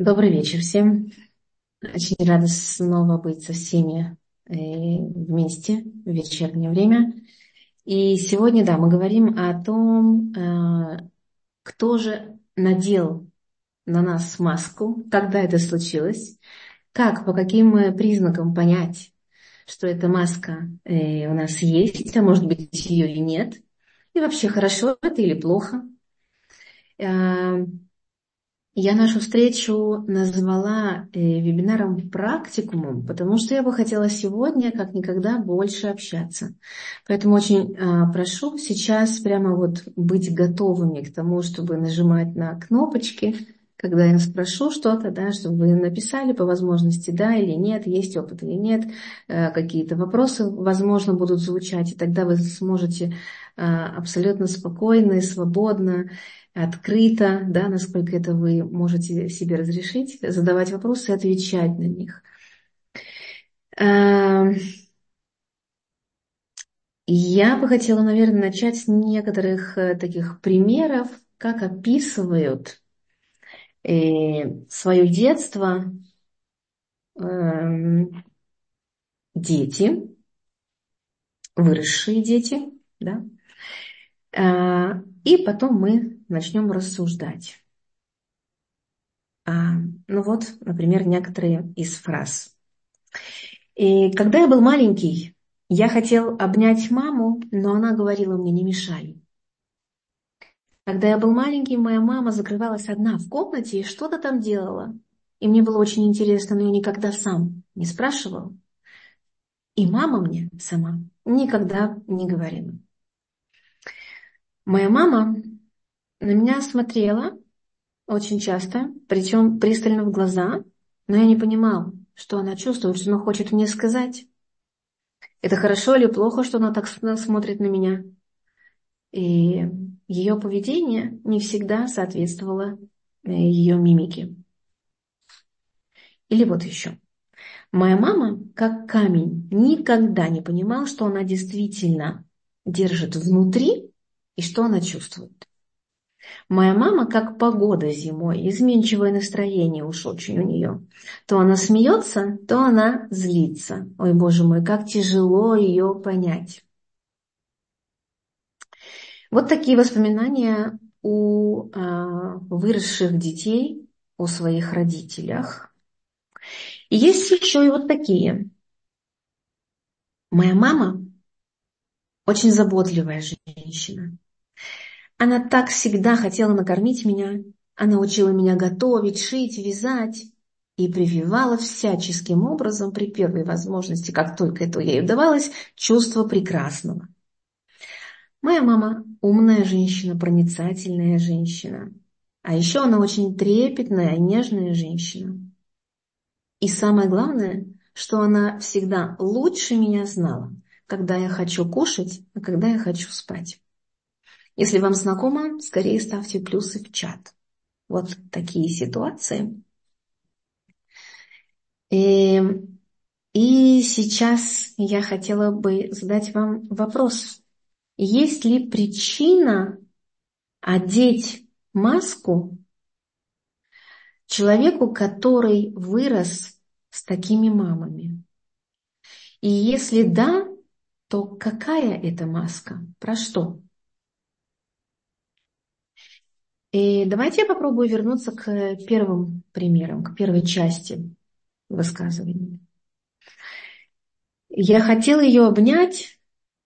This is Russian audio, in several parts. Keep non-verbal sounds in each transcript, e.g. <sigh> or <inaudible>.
Добрый вечер всем. Очень рада снова быть со всеми э, вместе в вечернее время. И сегодня, да, мы говорим о том, э, кто же надел на нас маску, когда это случилось, как, по каким признакам понять, что эта маска э, у нас есть, а может быть ее и нет, и вообще хорошо это или плохо. Я нашу встречу назвала э, вебинаром практикумом, потому что я бы хотела сегодня как никогда больше общаться. Поэтому очень э, прошу сейчас прямо вот быть готовыми к тому, чтобы нажимать на кнопочки, когда я спрошу что-то, да, чтобы вы написали по возможности да или нет, есть опыт или нет, э, какие-то вопросы, возможно, будут звучать, и тогда вы сможете э, абсолютно спокойно и свободно открыто, да, насколько это вы можете себе разрешить, задавать вопросы и отвечать на них. Эм, я бы хотела, наверное, начать с некоторых э, таких примеров, как описывают э, свое детство эм, дети, выросшие дети, да, э, и потом мы начнем рассуждать. А, ну вот, например, некоторые из фраз. И когда я был маленький, я хотел обнять маму, но она говорила мне, не мешай. Когда я был маленький, моя мама закрывалась одна в комнате и что-то там делала. И мне было очень интересно, но я никогда сам не спрашивал. И мама мне сама никогда не говорила. Моя мама на меня смотрела очень часто, причем пристально в глаза, но я не понимал, что она чувствует, что она хочет мне сказать. Это хорошо или плохо, что она так смотрит на меня? И ее поведение не всегда соответствовало э, ее мимике. Или вот еще. Моя мама, как камень, никогда не понимала, что она действительно держит внутри и что она чувствует. Моя мама как погода зимой, изменчивое настроение уж очень у нее. То она смеется, то она злится. Ой, боже мой, как тяжело ее понять. Вот такие воспоминания у э, выросших детей, о своих родителях. И есть еще и вот такие. Моя мама очень заботливая женщина. Она так всегда хотела накормить меня. Она учила меня готовить, шить, вязать и прививала всяческим образом при первой возможности, как только это ей удавалось, чувство прекрасного. Моя мама умная женщина, проницательная женщина. А еще она очень трепетная, нежная женщина. И самое главное, что она всегда лучше меня знала, когда я хочу кушать, а когда я хочу спать. Если вам знакомо, скорее ставьте плюсы в чат. Вот такие ситуации. И, эм, и сейчас я хотела бы задать вам вопрос. Есть ли причина одеть маску человеку, который вырос с такими мамами? И если да, то какая это маска? Про что? И давайте я попробую вернуться к первым примерам, к первой части высказывания. Я хотела ее обнять,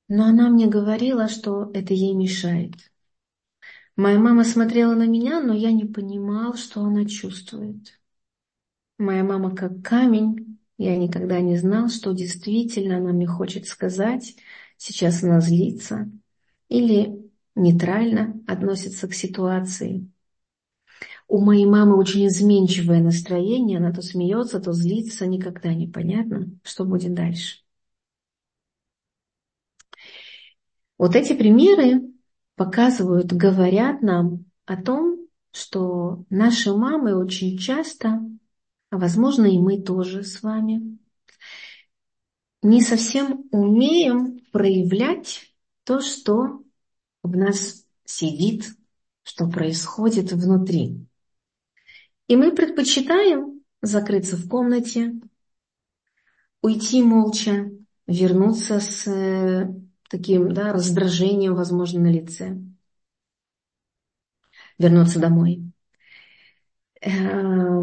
но она мне говорила, что это ей мешает. Моя мама смотрела на меня, но я не понимал, что она чувствует. Моя мама как камень, я никогда не знал, что действительно она мне хочет сказать. Сейчас она злится. Или нейтрально относится к ситуации. У моей мамы очень изменчивое настроение, она то смеется, то злится, никогда не понятно, что будет дальше. Вот эти примеры показывают, говорят нам о том, что наши мамы очень часто, а возможно и мы тоже с вами, не совсем умеем проявлять то, что в нас сидит, что происходит внутри. И мы предпочитаем закрыться в комнате, уйти молча, вернуться с э, таким да, раздражением, возможно, на лице, вернуться домой. Э,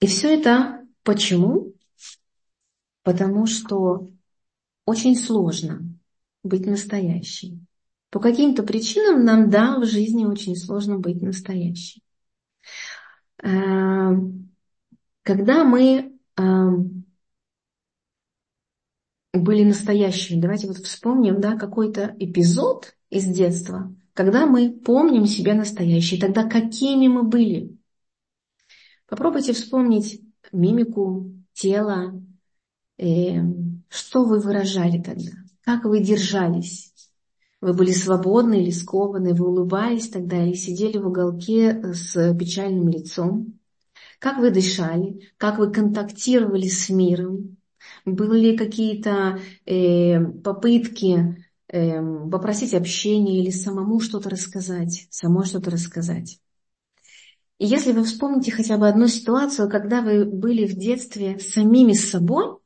и все это почему? Потому что очень сложно быть настоящей. По каким-то причинам нам, да, в жизни очень сложно быть настоящей. Э, когда мы были настоящими. Давайте вот вспомним да, какой-то эпизод из детства, когда мы помним себя настоящие, тогда какими мы были. Попробуйте вспомнить мимику, тело, э, что вы выражали тогда, как вы держались. Вы были свободны или скованы, вы улыбались тогда или сидели в уголке с печальным лицом. Как вы дышали, как вы контактировали с миром, были ли какие-то э, попытки э, попросить общения или самому что-то рассказать, самой что-то рассказать? И если вы вспомните хотя бы одну ситуацию, когда вы были в детстве самими собой,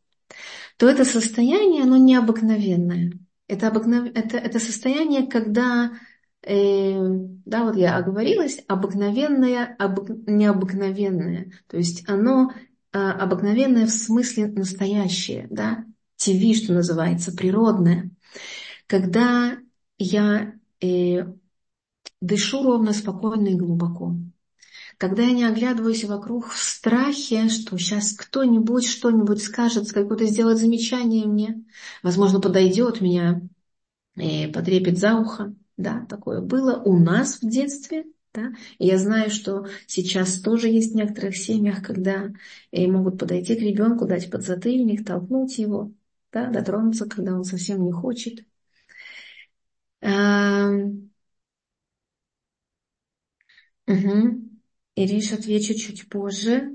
то это состояние, оно необыкновенное. Это, обыкнов... это, это состояние, когда, э, да, вот я оговорилась, обыкновенное, обык... необыкновенное. То есть оно а, обыкновенное в смысле настоящее, да, ТВ, что называется, природное. Когда я э, дышу ровно, спокойно и глубоко. Когда я не оглядываюсь вокруг в страхе, что сейчас кто-нибудь что-нибудь скажет, какое-то сделает замечание мне, возможно, подойдет меня и потрепет за ухо. Да, такое было у нас в детстве, да? И я знаю, что сейчас тоже есть в некоторых семьях, когда и могут подойти к ребенку, дать подзатыльник, толкнуть его, да, дотронуться, когда он совсем не хочет. Угу. Ириш, отвечу чуть позже.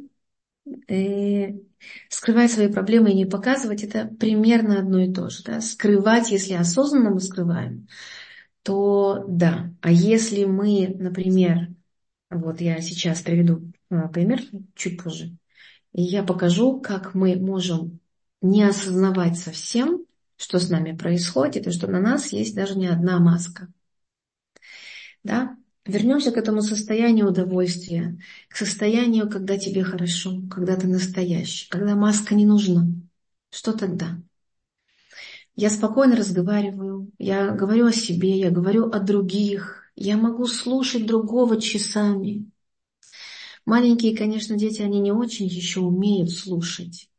И э, скрывать свои проблемы и не показывать, это примерно одно и то же. Да? Скрывать, если осознанно мы скрываем, то да. А если мы, например, вот я сейчас приведу а, пример чуть позже, и я покажу, как мы можем не осознавать совсем, что с нами происходит, и что на нас есть даже не одна маска. Да? Вернемся к этому состоянию удовольствия, к состоянию, когда тебе хорошо, когда ты настоящий, когда маска не нужна. Что тогда? Я спокойно разговариваю, я говорю о себе, я говорю о других, я могу слушать другого часами. Маленькие, конечно, дети, они не очень еще умеют слушать.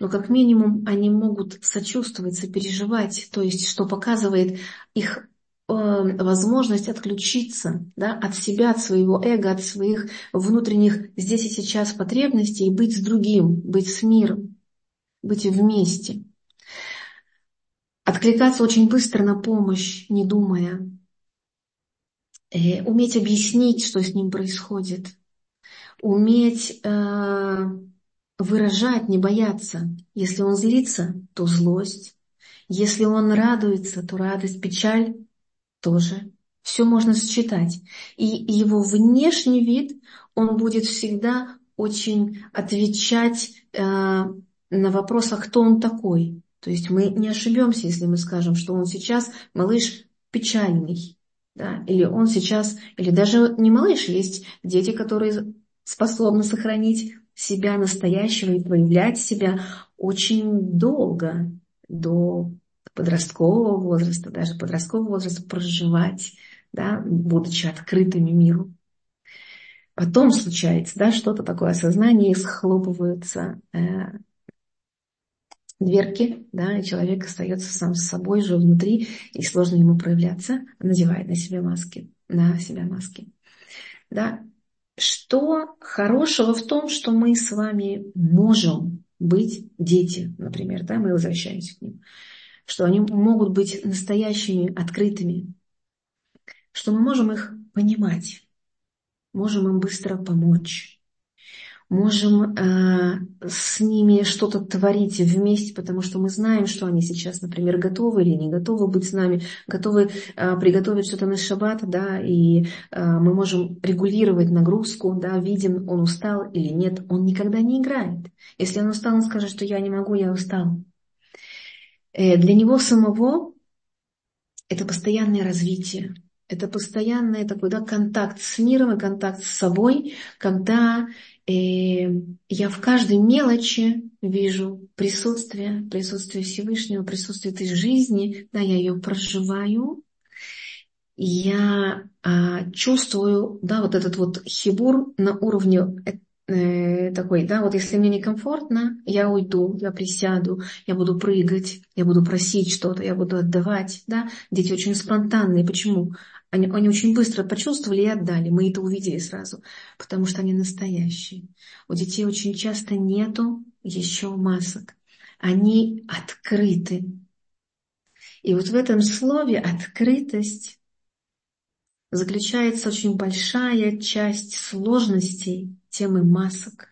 Но как минимум они могут сочувствовать, сопереживать, то есть что показывает их возможность отключиться да, от себя, от своего эго, от своих внутренних здесь и сейчас потребностей и быть с другим, быть с миром, быть вместе. Откликаться очень быстро на помощь, не думая. Э, уметь объяснить, что с ним происходит. Уметь э, выражать, не бояться. Если он злится, то злость. Если он радуется, то радость, печаль тоже. Все можно сочетать. И его внешний вид, он будет всегда очень отвечать э, на вопрос, а кто он такой. То есть мы не ошибемся, если мы скажем, что он сейчас малыш печальный. Да? Или он сейчас, или даже не малыш, есть дети, которые способны сохранить себя настоящего и проявлять себя очень долго, до подросткового возраста, даже подросткового возраста проживать, да, будучи открытыми миру. Потом случается да, что-то такое осознание, и схлопываются э, дверки, да, и человек остается сам с собой же внутри, и сложно ему проявляться, надевает на себя маски, на себя маски. Да. Что хорошего в том, что мы с вами можем быть дети, например, да, мы возвращаемся к ним, что они могут быть настоящими, открытыми, что мы можем их понимать, можем им быстро помочь, можем э, с ними что-то творить вместе, потому что мы знаем, что они сейчас, например, готовы или не готовы быть с нами, готовы э, приготовить что-то на шаббат, да, и э, мы можем регулировать нагрузку, да, видим, он устал или нет, он никогда не играет. Если он устал, он скажет, что я не могу, я устал. Э, для него самого это постоянное развитие. Это постоянный такой да, контакт с миром и контакт с собой, когда э, я в каждой мелочи вижу присутствие, присутствие Всевышнего, присутствие этой жизни, да, я ее проживаю, я а, чувствую, да, вот этот вот хибур на уровне э, такой, да, вот если мне некомфортно, я уйду, я присяду, я буду прыгать, я буду просить что-то, я буду отдавать, да. Дети очень спонтанные. Почему? Они, они очень быстро почувствовали и отдали. Мы это увидели сразу, потому что они настоящие. У детей очень часто нету еще масок. Они открыты. И вот в этом слове открытость заключается очень большая часть сложностей темы масок.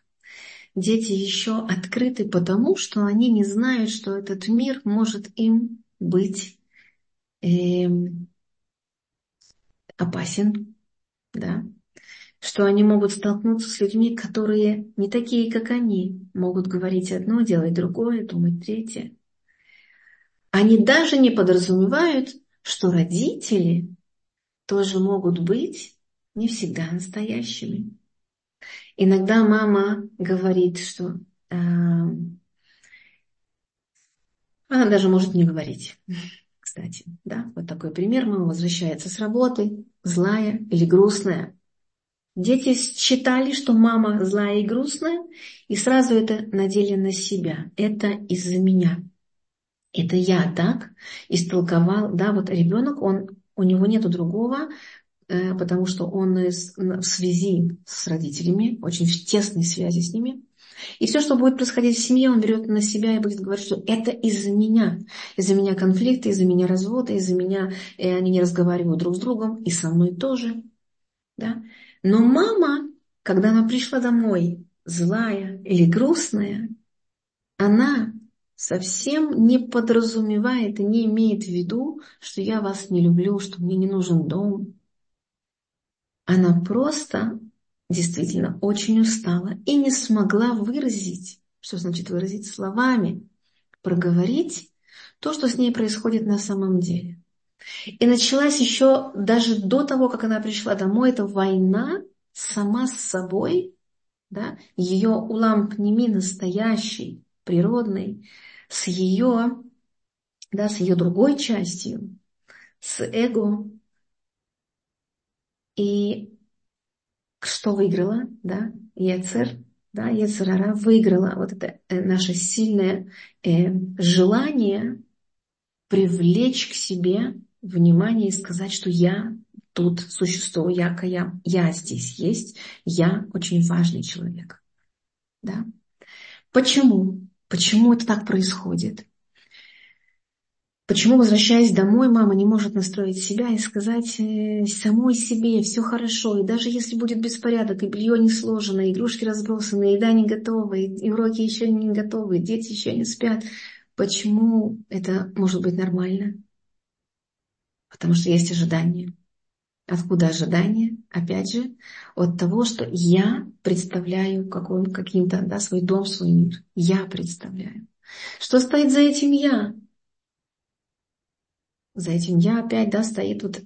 Дети еще открыты потому, что они не знают, что этот мир может им быть э, опасен, да? что они могут столкнуться с людьми, которые не такие, как они, могут говорить одно, делать другое, думать третье. Они даже не подразумевают, что родители тоже могут быть не всегда настоящими. Иногда мама говорит, что э, она даже может не говорить. <laughs> Кстати, да, вот такой пример. Мама возвращается с работы, злая или грустная. Дети считали, что мама злая и грустная, и сразу это надели на себя. Это из-за меня. Это я так истолковал. Да, вот ребенок, он, у него нету другого потому что он в связи с родителями, очень в тесной связи с ними. И все, что будет происходить в семье, он берет на себя и будет говорить, что это из-за меня. Из-за меня конфликты, из-за меня разводы, из-за меня и э, они не разговаривают друг с другом, и со мной тоже. Да? Но мама, когда она пришла домой злая или грустная, она совсем не подразумевает и не имеет в виду, что я вас не люблю, что мне не нужен дом, она просто действительно очень устала и не смогла выразить, что значит выразить словами, проговорить то, что с ней происходит на самом деле. И началась еще даже до того, как она пришла домой, эта война сама с собой, да, ее улам пнеми настоящий, природный, с ее, да, с ее другой частью, с эго, и что выиграла, да, Ецер, да, Ецерара выиграла вот это э, наше сильное э, желание привлечь к себе внимание и сказать, что я тут существую, я, я, я здесь есть, я очень важный человек. Да? Почему? Почему это так происходит? Почему, возвращаясь домой, мама не может настроить себя и сказать э, самой себе все хорошо, и даже если будет беспорядок, и белье не сложено, и игрушки разбросаны, и еда не готова, и уроки еще не готовы, дети еще не спят. Почему это может быть нормально? Потому что есть ожидания. Откуда ожидания? Опять же, от того, что я представляю каким-то да, свой дом, свой мир. Я представляю. Что стоит за этим я? За этим я опять, да, стоит вот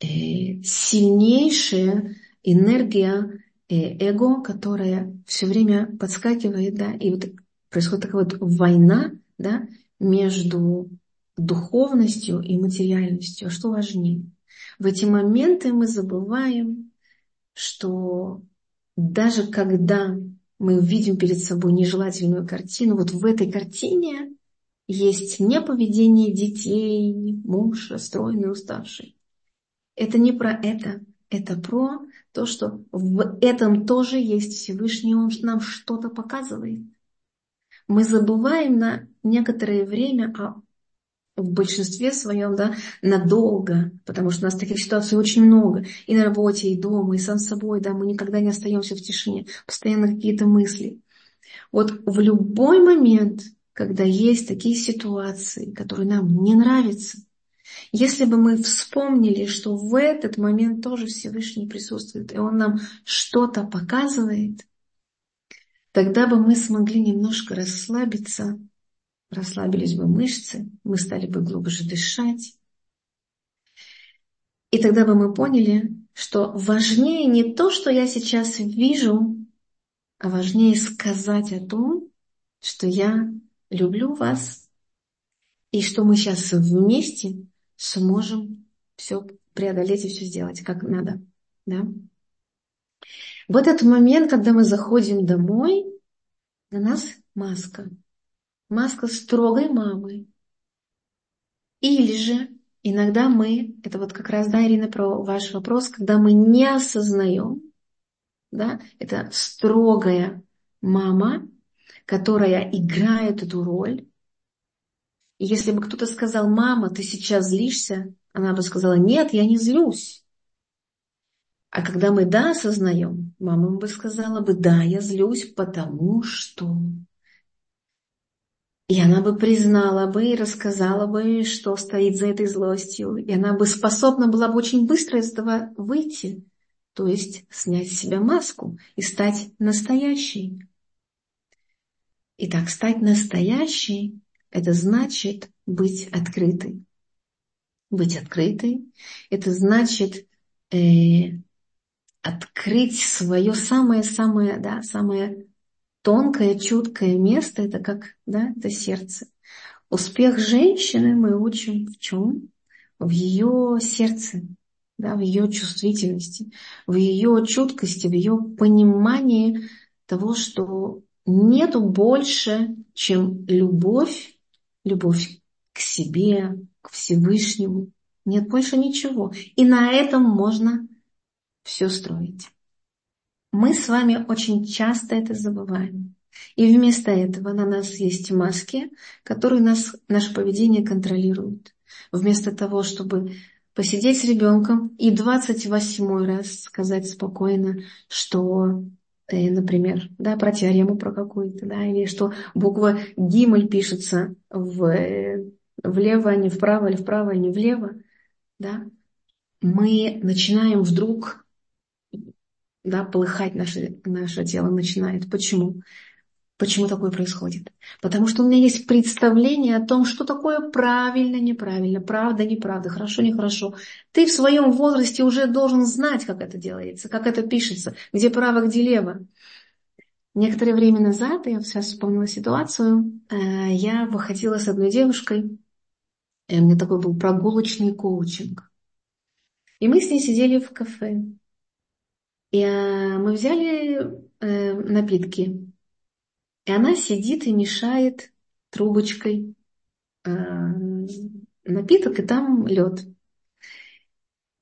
э, сильнейшая энергия э, эго, которая все время подскакивает, да, и вот происходит такая вот война, да, между духовностью и материальностью. Что важнее? В эти моменты мы забываем, что даже когда мы видим перед собой нежелательную картину, вот в этой картине есть не поведение детей, муж расстроенный, уставший. Это не про это. Это про то, что в этом тоже есть Всевышний, Он нам что-то показывает. Мы забываем на некоторое время о в большинстве своем, да, надолго, потому что у нас таких ситуаций очень много, и на работе, и дома, и сам собой, да, мы никогда не остаемся в тишине, постоянно какие-то мысли. Вот в любой момент, когда есть такие ситуации, которые нам не нравятся, если бы мы вспомнили, что в этот момент тоже Всевышний присутствует, и Он нам что-то показывает, тогда бы мы смогли немножко расслабиться, расслабились бы мышцы, мы стали бы глубже дышать. И тогда бы мы поняли, что важнее не то, что я сейчас вижу, а важнее сказать о том, что я люблю вас, и что мы сейчас вместе сможем все преодолеть и все сделать, как надо. Да? В этот момент, когда мы заходим домой, на нас маска. Маска строгой мамы. Или же иногда мы, это вот как раз, да, Ирина, про ваш вопрос, когда мы не осознаем, да, это строгая мама, которая играет эту роль, и если бы кто-то сказал, мама, ты сейчас злишься, она бы сказала, нет, я не злюсь. А когда мы да осознаем, мама бы сказала бы, да, я злюсь, потому что... И она бы признала бы и рассказала бы, что стоит за этой злостью. И она бы способна была бы очень быстро из этого выйти. То есть снять с себя маску и стать настоящей. Итак, стать настоящей это значит быть открытой. Быть открытой – это значит э, открыть свое самое-самое, да, самое тонкое, чуткое место, это как, да, это сердце. Успех женщины мы учим в чем? В ее сердце, да, в ее чувствительности, в ее чуткости, в ее понимании того, что нету больше, чем любовь любовь к себе, к Всевышнему. Нет больше ничего. И на этом можно все строить. Мы с вами очень часто это забываем. И вместо этого на нас есть маски, которые нас, наше поведение контролируют. Вместо того, чтобы посидеть с ребенком и 28 раз сказать спокойно, что например, да, про теорему про какую-то, да, или что буква Гимель пишется в, э, влево, а не вправо, или вправо, а не влево, да, мы начинаем вдруг да, полыхать наше, наше тело начинает. Почему? Почему такое происходит? Потому что у меня есть представление о том, что такое правильно, неправильно, правда, неправда, хорошо, нехорошо. Ты в своем возрасте уже должен знать, как это делается, как это пишется, где право, где лево. Некоторое время назад, я сейчас вспомнила ситуацию, э, я выходила с одной девушкой, и у меня такой был прогулочный коучинг. И мы с ней сидели в кафе. И э, мы взяли э, напитки и она сидит и мешает трубочкой э, напиток, и там лед.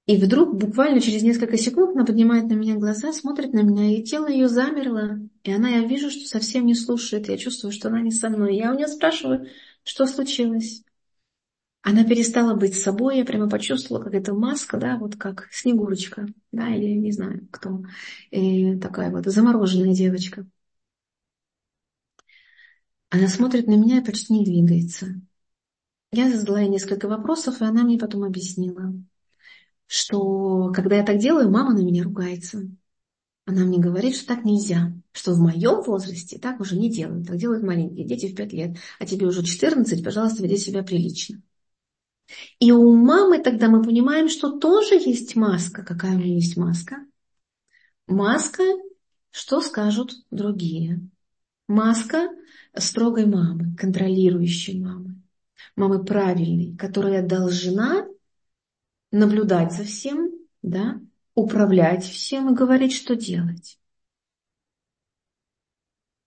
И вдруг, буквально через несколько секунд, она поднимает на меня глаза, смотрит на меня, и тело ее замерло. И она, я вижу, что совсем не слушает. Я чувствую, что она не со мной. Я у нее спрашиваю, что случилось. Она перестала быть собой, я прямо почувствовала, как эта маска, да, вот как Снегурочка, да, или не знаю кто, и такая вот замороженная девочка. Она смотрит на меня и почти не двигается. Я задала ей несколько вопросов, и она мне потом объяснила, что когда я так делаю, мама на меня ругается. Она мне говорит, что так нельзя, что в моем возрасте так уже не делают, так делают маленькие дети в 5 лет, а тебе уже 14, пожалуйста, веди себя прилично. И у мамы тогда мы понимаем, что тоже есть маска. Какая у нее есть маска? Маска, что скажут другие. Маска строгой мамы, контролирующей мамы, мамы правильной, которая должна наблюдать за всем, да, управлять всем и говорить, что делать.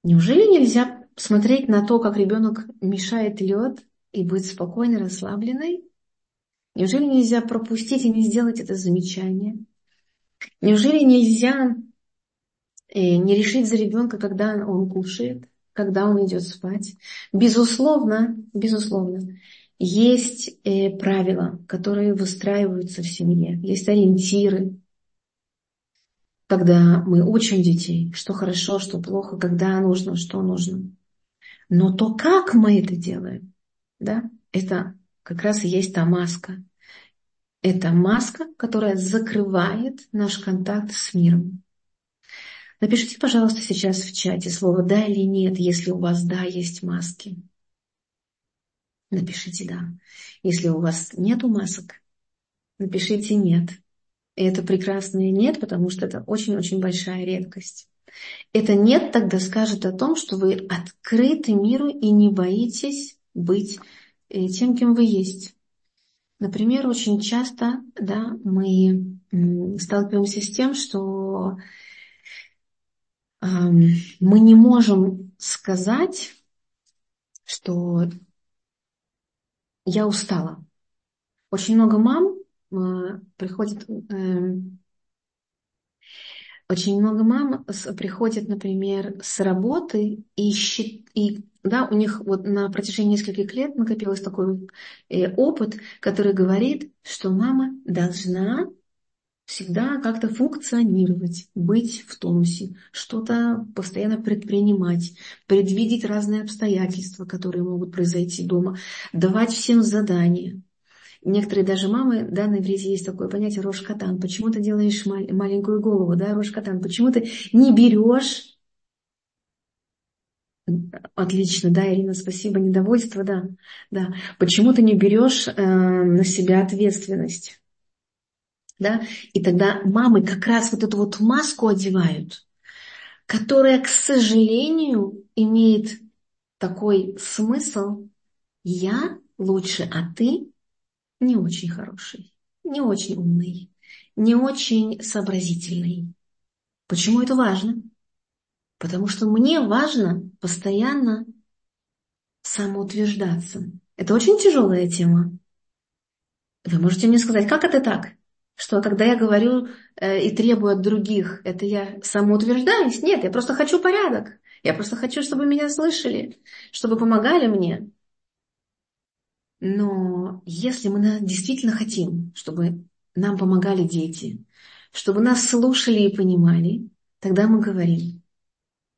Неужели нельзя смотреть на то, как ребенок мешает лед и быть спокойной, расслабленной? Неужели нельзя пропустить и не сделать это замечание? Неужели нельзя э, не решить за ребенка, когда он кушает? когда он идет спать. Безусловно, безусловно, есть э, правила, которые выстраиваются в семье, есть ориентиры, когда мы учим детей, что хорошо, что плохо, когда нужно, что нужно. Но то, как мы это делаем, да, это как раз и есть та маска. Это маска, которая закрывает наш контакт с миром. Напишите, пожалуйста, сейчас в чате слово «да» или «нет», если у вас «да» есть маски. Напишите «да». Если у вас нету масок, напишите «нет». И это прекрасное «нет», потому что это очень-очень большая редкость. Это «нет» тогда скажет о том, что вы открыты миру и не боитесь быть э, тем, кем вы есть. Например, очень часто да, мы сталкиваемся с тем, что мы не можем сказать, что я устала. Очень много мам Э, приходит эм, очень много мам приходят, например, с работы и, и да, у них вот на протяжении нескольких лет накопилось такой э, опыт, который говорит, что мама должна всегда как-то функционировать, быть в тонусе, что-то постоянно предпринимать, предвидеть разные обстоятельства, которые могут произойти дома, давать всем задания. Некоторые даже мамы, да, на иврите есть такое понятие рожкатан. Почему ты делаешь маленькую голову, да, рожкатан? Почему ты не берешь Отлично, да, Ирина, спасибо, недовольство, да, да. Почему ты не берешь э, на себя ответственность? Да? И тогда мамы как раз вот эту вот маску одевают, которая, к сожалению, имеет такой смысл. Я лучше, а ты не очень хороший, не очень умный, не очень сообразительный. Почему это важно? Потому что мне важно постоянно самоутверждаться. Это очень тяжелая тема. Вы можете мне сказать, как это так? Что когда я говорю э, и требую от других, это я самоутверждаюсь? Нет, я просто хочу порядок. Я просто хочу, чтобы меня слышали, чтобы помогали мне. Но если мы действительно хотим, чтобы нам помогали дети, чтобы нас слушали и понимали, тогда мы говорим,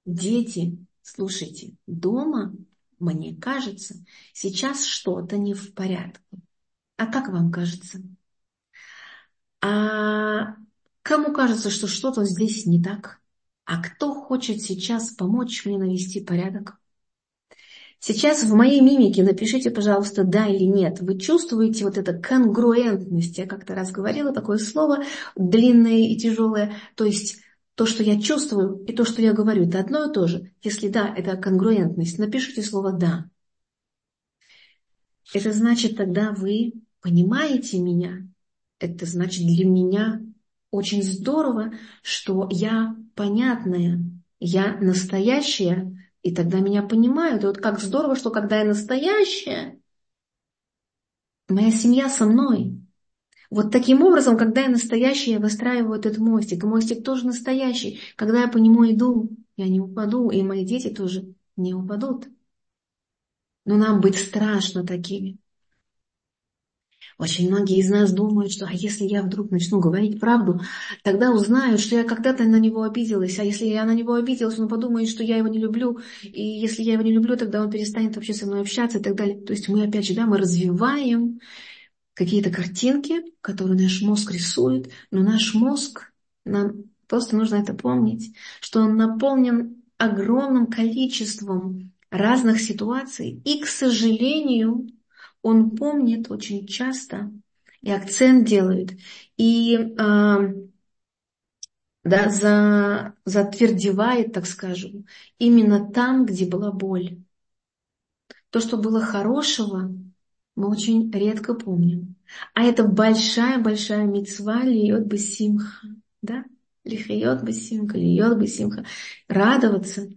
дети, слушайте, дома, мне кажется, сейчас что-то не в порядке. А как вам кажется? А кому кажется, что что-то здесь не так? А кто хочет сейчас помочь мне навести порядок? Сейчас в моей мимике напишите, пожалуйста, да или нет. Вы чувствуете вот это конгруентность. Я как-то раз говорила такое слово, длинное и тяжелое. То есть то, что я чувствую, и то, что я говорю, это одно и то же. Если да, это конгруентность, напишите слово «да». Это значит, тогда вы понимаете меня. Это значит для меня очень здорово, что я понятная, я настоящая, и тогда меня понимают. И вот как здорово, что когда я настоящая, моя семья со мной. Вот таким образом, когда я настоящая, я выстраиваю этот мостик. И мостик тоже настоящий. Когда я по нему иду, я не упаду, и мои дети тоже не упадут. Но нам быть страшно такими. Очень многие из нас думают, что а если я вдруг начну говорить правду, тогда узнают, что я когда-то на него обиделась. А если я на него обиделась, он подумает, что я его не люблю. И если я его не люблю, тогда он перестанет вообще со мной общаться и так далее. То есть мы опять же, да, мы развиваем какие-то картинки, которые наш мозг рисует, но наш мозг, нам просто нужно это помнить, что он наполнен огромным количеством разных ситуаций. И, к сожалению, он помнит очень часто и акцент делает, и э, да, за, затвердевает, так скажем, именно там, где была боль. То, что было хорошего, мы очень редко помним. А это большая-большая мецва льет бы симха. Да? Лихает бы симха, льет бы симха. Радоваться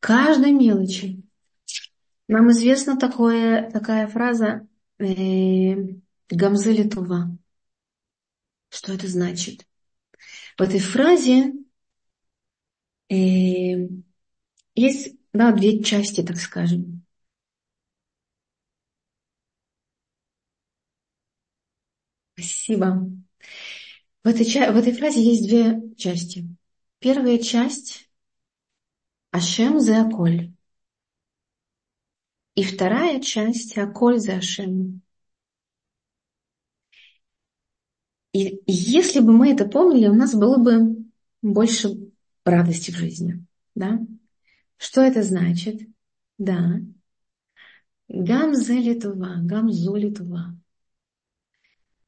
каждой мелочи. Нам известна такое, такая фраза э, «Гамзели Това». Что это значит? В этой фразе э, есть да, две части, так скажем. Спасибо. В этой, в этой фразе есть две части. Первая часть – Ашем за Аколь. И вторая часть – Аколь за Ашем. И если бы мы это помнили, у нас было бы больше радости в жизни. Да? Что это значит? Да. Гамзе Литва, Гамзу Литва.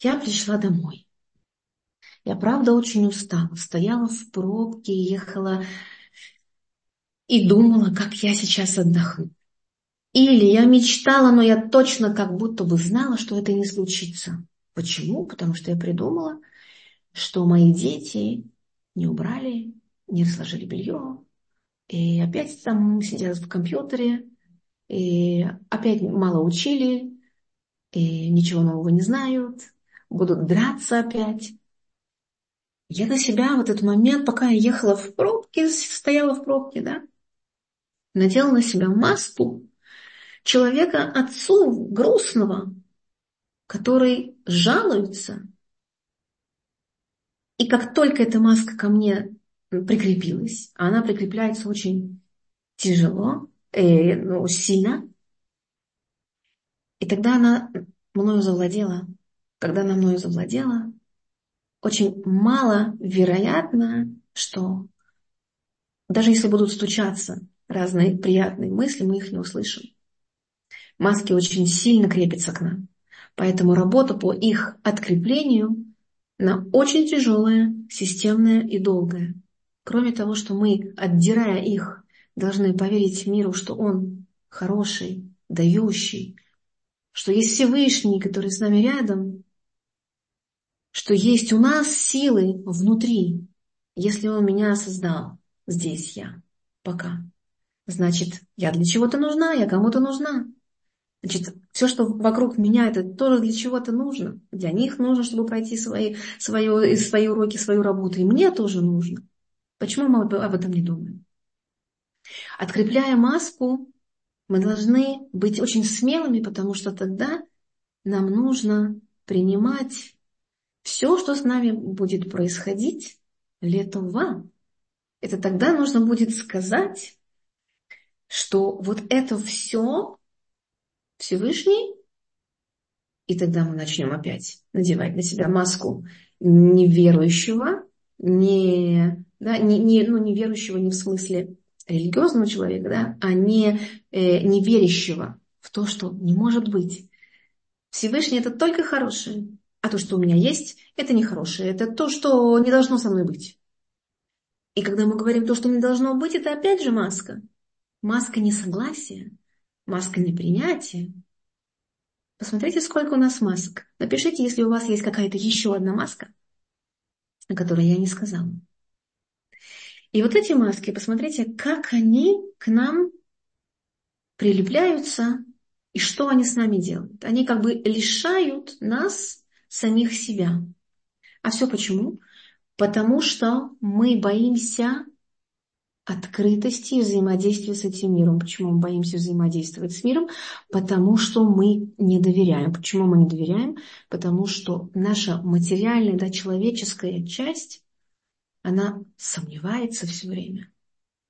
Я пришла домой. Я правда очень устала. Стояла в пробке, ехала и думала, как я сейчас отдохну. Или я мечтала, но я точно как будто бы знала, что это не случится. Почему? Потому что я придумала, что мои дети не убрали, не разложили белье, и опять там сидят в компьютере, и опять мало учили, и ничего нового не знают, будут драться опять. Я на себя в этот момент, пока я ехала в пробке, стояла в пробке, да, надела на себя маску человека отцу грустного, который жалуется. И как только эта маска ко мне прикрепилась, она прикрепляется очень тяжело, э, ну, сильно, и тогда она мною завладела. Когда она мною завладела, очень мало вероятно, что даже если будут стучаться разные приятные мысли, мы их не услышим. Маски очень сильно крепятся к нам. Поэтому работа по их откреплению, она очень тяжелая, системная и долгая. Кроме того, что мы, отдирая их, должны поверить миру, что он хороший, дающий, что есть Всевышний, который с нами рядом, что есть у нас силы внутри, если он меня создал. Здесь я. Пока. Значит, я для чего-то нужна, я кому-то нужна. Значит, все, что вокруг меня, это тоже для чего-то нужно. Для них нужно, чтобы пройти свои, свои, свои уроки, свою работу. И мне тоже нужно. Почему мы об этом не думаем? Открепляя маску, мы должны быть очень смелыми, потому что тогда нам нужно принимать все, что с нами будет происходить, летова. Это тогда нужно будет сказать, что вот это все Всевышний, и тогда мы начнем опять надевать на себя маску неверующего, не, да, не, не, ну, неверующего не в смысле религиозного человека, да, а не э, неверящего в то, что не может быть. Всевышний это только хорошее, а то, что у меня есть, это нехорошее, это то, что не должно со мной быть. И когда мы говорим то, что не должно быть, это опять же маска. Маска несогласия маска непринятия. Посмотрите, сколько у нас масок. Напишите, если у вас есть какая-то еще одна маска, о которой я не сказала. И вот эти маски, посмотрите, как они к нам прилепляются и что они с нами делают. Они как бы лишают нас самих себя. А все почему? Потому что мы боимся открытости и взаимодействия с этим миром. Почему мы боимся взаимодействовать с миром? Потому что мы не доверяем. Почему мы не доверяем? Потому что наша материальная, да, человеческая часть, она сомневается все время.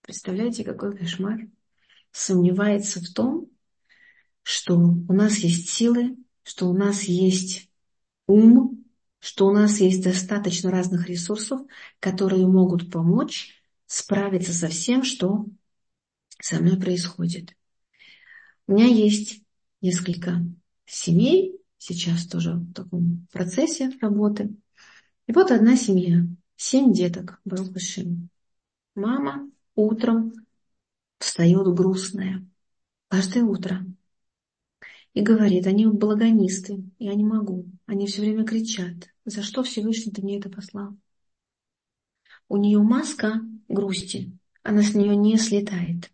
Представляете, какой кошмар? Сомневается в том, что у нас есть силы, что у нас есть ум, что у нас есть достаточно разных ресурсов, которые могут помочь справиться со всем, что со мной происходит. У меня есть несколько семей, сейчас тоже в таком процессе работы. И вот одна семья, семь деток, Барухашим. Мама утром встает грустная, каждое утро. И говорит, они благонисты, я не могу. Они все время кричат, за что Всевышний ты мне это послал? У нее маска грусти, она с нее не слетает.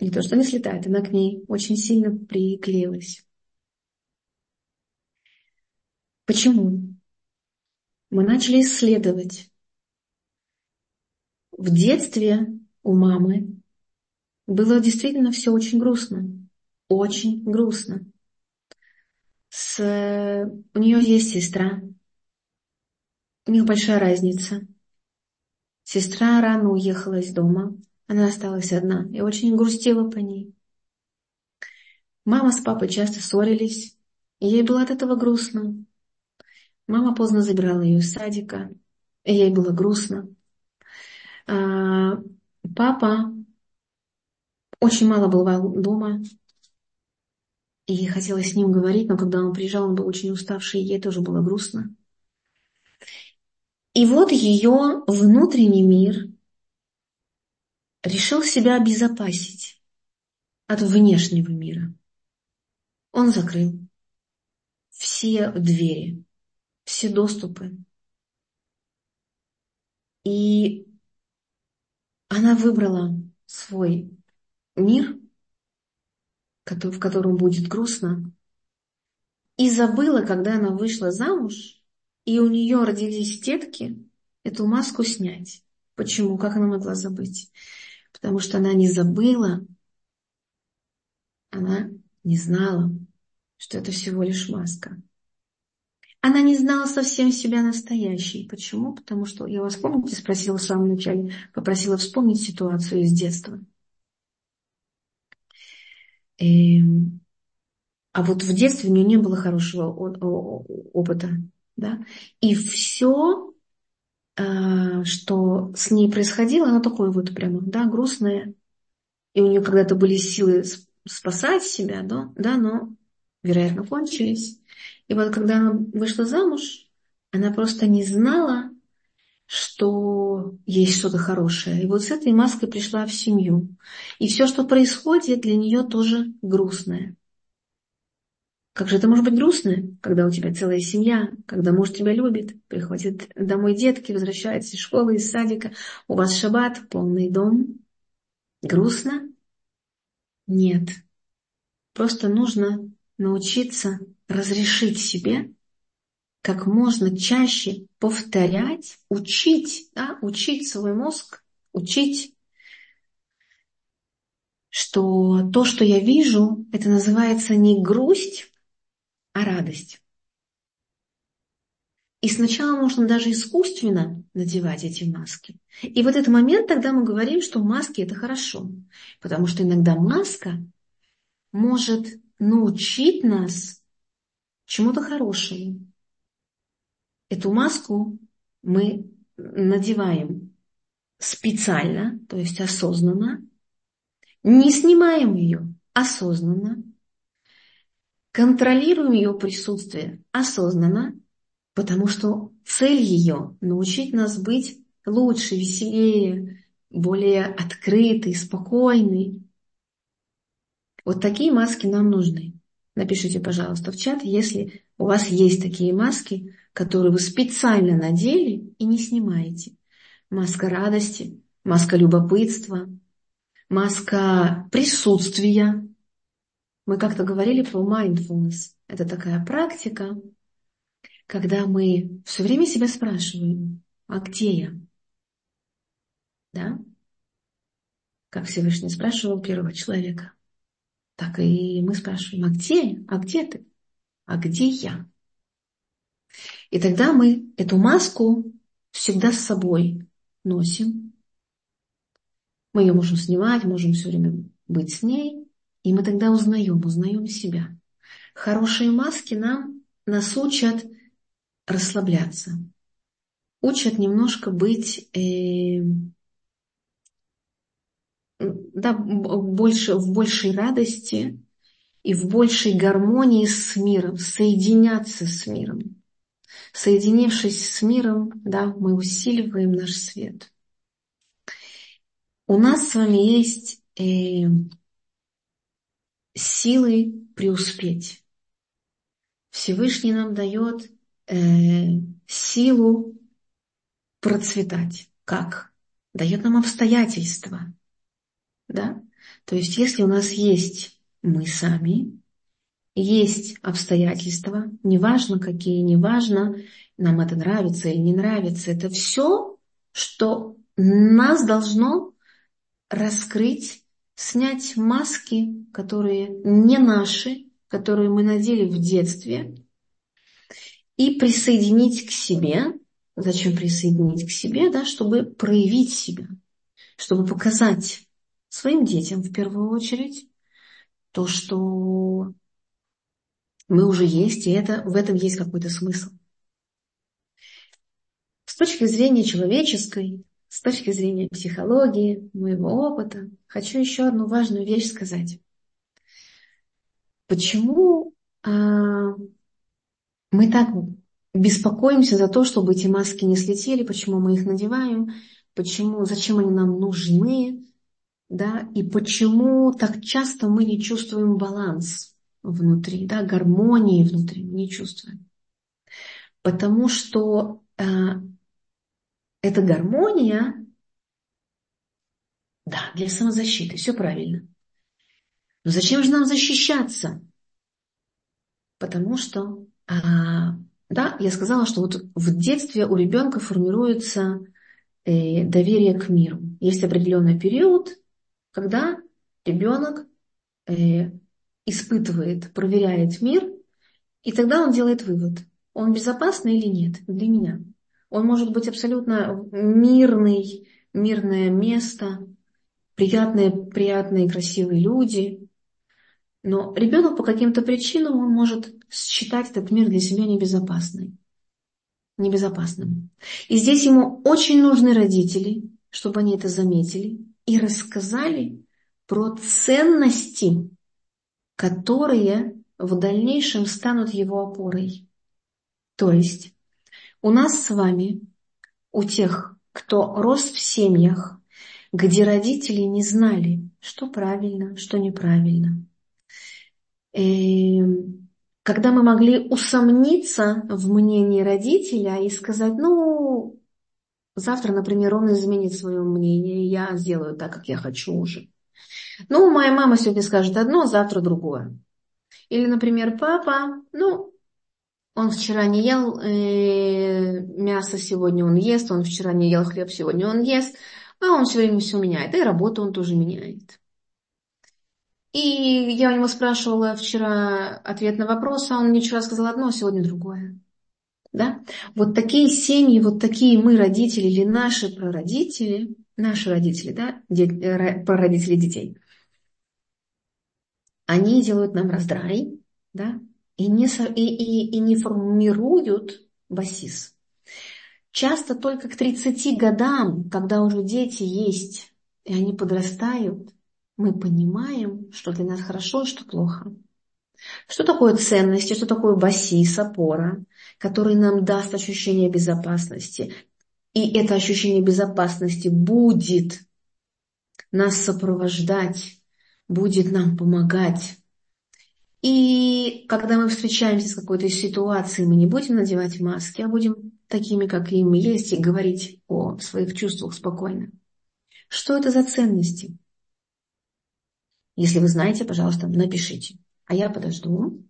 Не то, что не слетает, она к ней очень сильно приклеилась. Почему? Мы начали исследовать. В детстве у мамы было действительно все очень грустно. Очень грустно. с... у нее есть сестра, у них большая разница. Сестра рано уехала из дома, она осталась одна и очень грустила по ней. Мама с папой часто ссорились, и ей было от этого грустно. Мама поздно забирала ее из садика, и ей было грустно. А, папа очень мало был дома, и хотелось с ним говорить, но когда он приезжал, он был очень уставший, и ей тоже было грустно. И вот ее внутренний мир решил себя обезопасить от внешнего мира. Он закрыл все двери, все доступы. И она выбрала свой мир, в котором будет грустно, и забыла, когда она вышла замуж, и у нее родились детки, эту маску снять. Почему? Как она могла забыть? Потому что она не забыла, она не знала, что это всего лишь маска. Она не знала совсем себя настоящей. Почему? Потому что, я вас помните, спросила в самом начале, попросила вспомнить ситуацию из детства. И, эм, а вот в детстве у нее не было хорошего опыта. Да? И все, а, что с ней происходило, оно такое вот прямо, да, грустное. И у нее когда-то были силы спасать себя, да, да, но, вероятно, кончились. И вот когда она вышла замуж, она просто не знала, что есть что-то хорошее. И вот с этой маской пришла в семью. И все, что происходит, для нее тоже грустное. Как же это может быть грустно, когда у тебя целая семья, когда муж тебя любит, приходит домой детки, возвращаются из школы, из садика, у вас шаббат, полный дом. Грустно? Нет. Просто нужно научиться разрешить себе как можно чаще повторять, учить, да, учить свой мозг, учить, что то, что я вижу, это называется не грусть, а радость. И сначала можно даже искусственно надевать эти маски. И в этот момент тогда мы говорим, что маски это хорошо. Потому что иногда маска может научить нас чему-то хорошему. Эту маску мы надеваем специально, то есть осознанно, не снимаем ее осознанно, контролируем ее присутствие осознанно, потому что цель ее – научить нас быть лучше, веселее, более открытый, спокойный. Вот такие маски нам нужны. Напишите, пожалуйста, в чат, если у вас есть такие маски, которые вы специально надели и не снимаете. Маска радости, маска любопытства, маска присутствия. Мы как-то говорили про mindfulness. Это такая практика, когда мы все время себя спрашиваем, а где я? Да? Как Всевышний спрашивал первого человека. Так и мы спрашиваем, а где? А где ты? А где я? И тогда мы эту маску всегда с собой носим. Мы ее можем снимать, можем все время быть с ней, и мы тогда узнаем, узнаем себя. Хорошие маски нам нас учат расслабляться, учат немножко быть э, да, больше, в большей радости и в большей гармонии с миром, соединяться с миром. Соединившись с миром, да, мы усиливаем наш свет. У нас с вами есть э, силы преуспеть. Всевышний нам дает э, силу процветать. Как? Дает нам обстоятельства. Да? То есть, если у нас есть мы сами, есть обстоятельства, неважно какие, неважно, нам это нравится или не нравится, это все, что нас должно раскрыть, снять маски, которые не наши, которую мы надели в детстве, и присоединить к себе. Зачем присоединить к себе? Да, чтобы проявить себя, чтобы показать своим детям в первую очередь то, что мы уже есть, и это, в этом есть какой-то смысл. С точки зрения человеческой, с точки зрения психологии, моего опыта, хочу еще одну важную вещь сказать. Почему а, мы так беспокоимся за то, чтобы эти маски не слетели, почему мы их надеваем, почему, зачем они нам нужны, да, и почему так часто мы не чувствуем баланс внутри, да, гармонии внутри не чувствуем. Потому что э, эта гармония, да, для самозащиты, все правильно. Но зачем же нам защищаться? Потому что, а, да, я сказала, что вот в детстве у ребенка формируется э, доверие к миру. Есть определенный период, когда ребенок э, испытывает, проверяет мир, и тогда он делает вывод, он безопасный или нет для меня. Он может быть абсолютно мирный, мирное место, приятные, приятные, красивые люди. Но ребенок по каким-то причинам он может считать этот мир для себя небезопасным. Небезопасным. И здесь ему очень нужны родители, чтобы они это заметили и рассказали про ценности, которые в дальнейшем станут его опорой. То есть у нас с вами, у тех, кто рос в семьях, где родители не знали, что правильно, что неправильно. И эм, когда мы могли усомниться в мнении родителя и сказать, ну, завтра, например, он изменит свое мнение, я сделаю так, как я хочу уже. Ну, моя мама сегодня скажет одно, завтра другое. Или, например, папа, ну, он вчера не ел э, мясо, сегодня он ест, он вчера не ел хлеб, сегодня он ест, а он все время все меняет, и работу он тоже меняет. И я у него спрашивала вчера ответ на вопрос, а он мне вчера сказал одно, а сегодня другое. Да? Вот такие семьи, вот такие мы родители или наши прародители, наши родители, да, э, прародители детей, они делают нам раздрай, да, и не, и, и, и не формируют басис. Часто только к 30 годам, когда уже дети есть, и они подрастают, мы понимаем, что для нас хорошо и что плохо. Что такое ценности, что такое басис, опора, который нам даст ощущение безопасности. И это ощущение безопасности будет нас сопровождать, будет нам помогать и когда мы встречаемся с какой-то ситуацией, мы не будем надевать маски, а будем такими, как и мы есть, и говорить о своих чувствах спокойно. Что это за ценности? Если вы знаете, пожалуйста, напишите. А я подожду.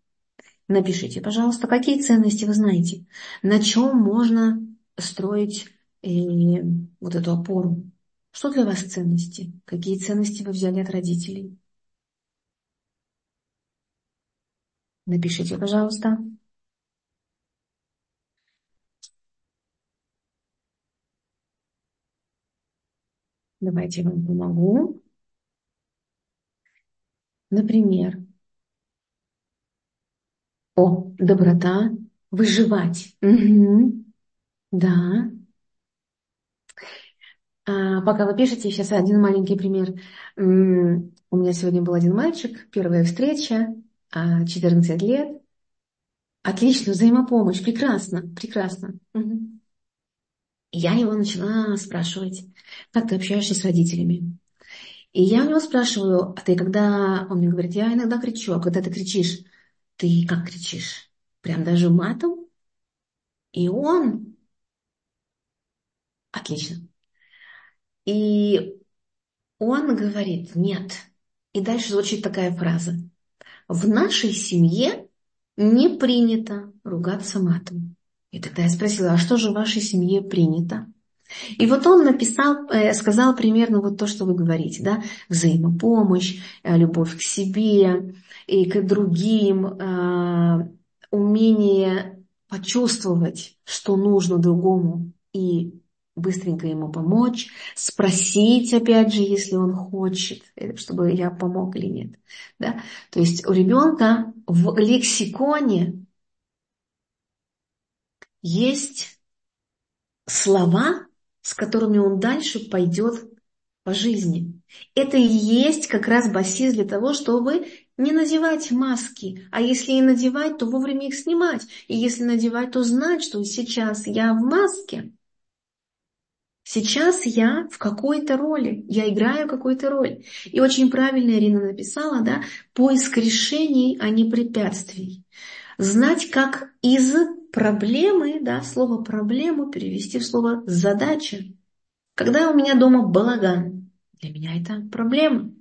Напишите, пожалуйста, какие ценности вы знаете, на чем можно строить э, вот эту опору. Что для вас ценности? Какие ценности вы взяли от родителей? Напишите, пожалуйста. Давайте я вам помогу. Например, о, доброта, выживать. Угу. Да. А, пока вы пишете, сейчас один маленький пример. У меня сегодня был один мальчик, первая встреча, 14 а, лет. Отлично, взаимопомощь, прекрасно, прекрасно. Угу. Я его начала спрашивать, как ты общаешься с родителями. И я у него спрашиваю, а ты когда... Он мне говорит, я иногда кричу, а когда ты кричишь, ты как кричишь? Прям даже матом? И он... Отлично. И он говорит, нет. И дальше звучит такая фраза в нашей семье не принято ругаться матом. И тогда я спросила, а что же в вашей семье принято? И вот он написал, э, сказал примерно вот то, что вы говорите, да, взаимопомощь, э, любовь к себе и к другим, э, умение почувствовать, что нужно другому и быстренько ему помочь, спросить, опять же, если он хочет, чтобы я помог или нет. Да? То есть у ребенка в лексиконе есть слова, с которыми он дальше пойдет по жизни. Это и есть как раз басис для того, чтобы не надевать маски, а если и надевать, то вовремя их снимать. И если надевать, то знать, что сейчас я в маске. Сейчас я в какой-то роли, я играю какую-то роль. И очень правильно Ирина написала, да, поиск решений, а не препятствий. Знать, как из проблемы, да, слово проблему перевести в слово задача. Когда у меня дома балаган, для меня это проблема.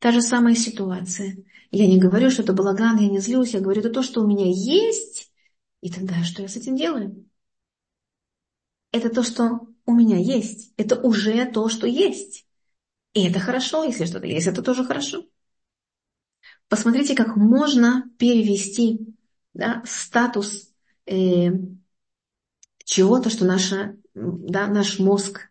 Та же самая ситуация. Я не говорю, что это балаган, я не злюсь, я говорю, это то, что у меня есть, и тогда что я с этим делаю? Это то, что у меня есть. Это уже то, что есть. И это хорошо, если что-то есть, это тоже хорошо. Посмотрите, как можно перевести да, статус э, чего-то, что наша, да, наш мозг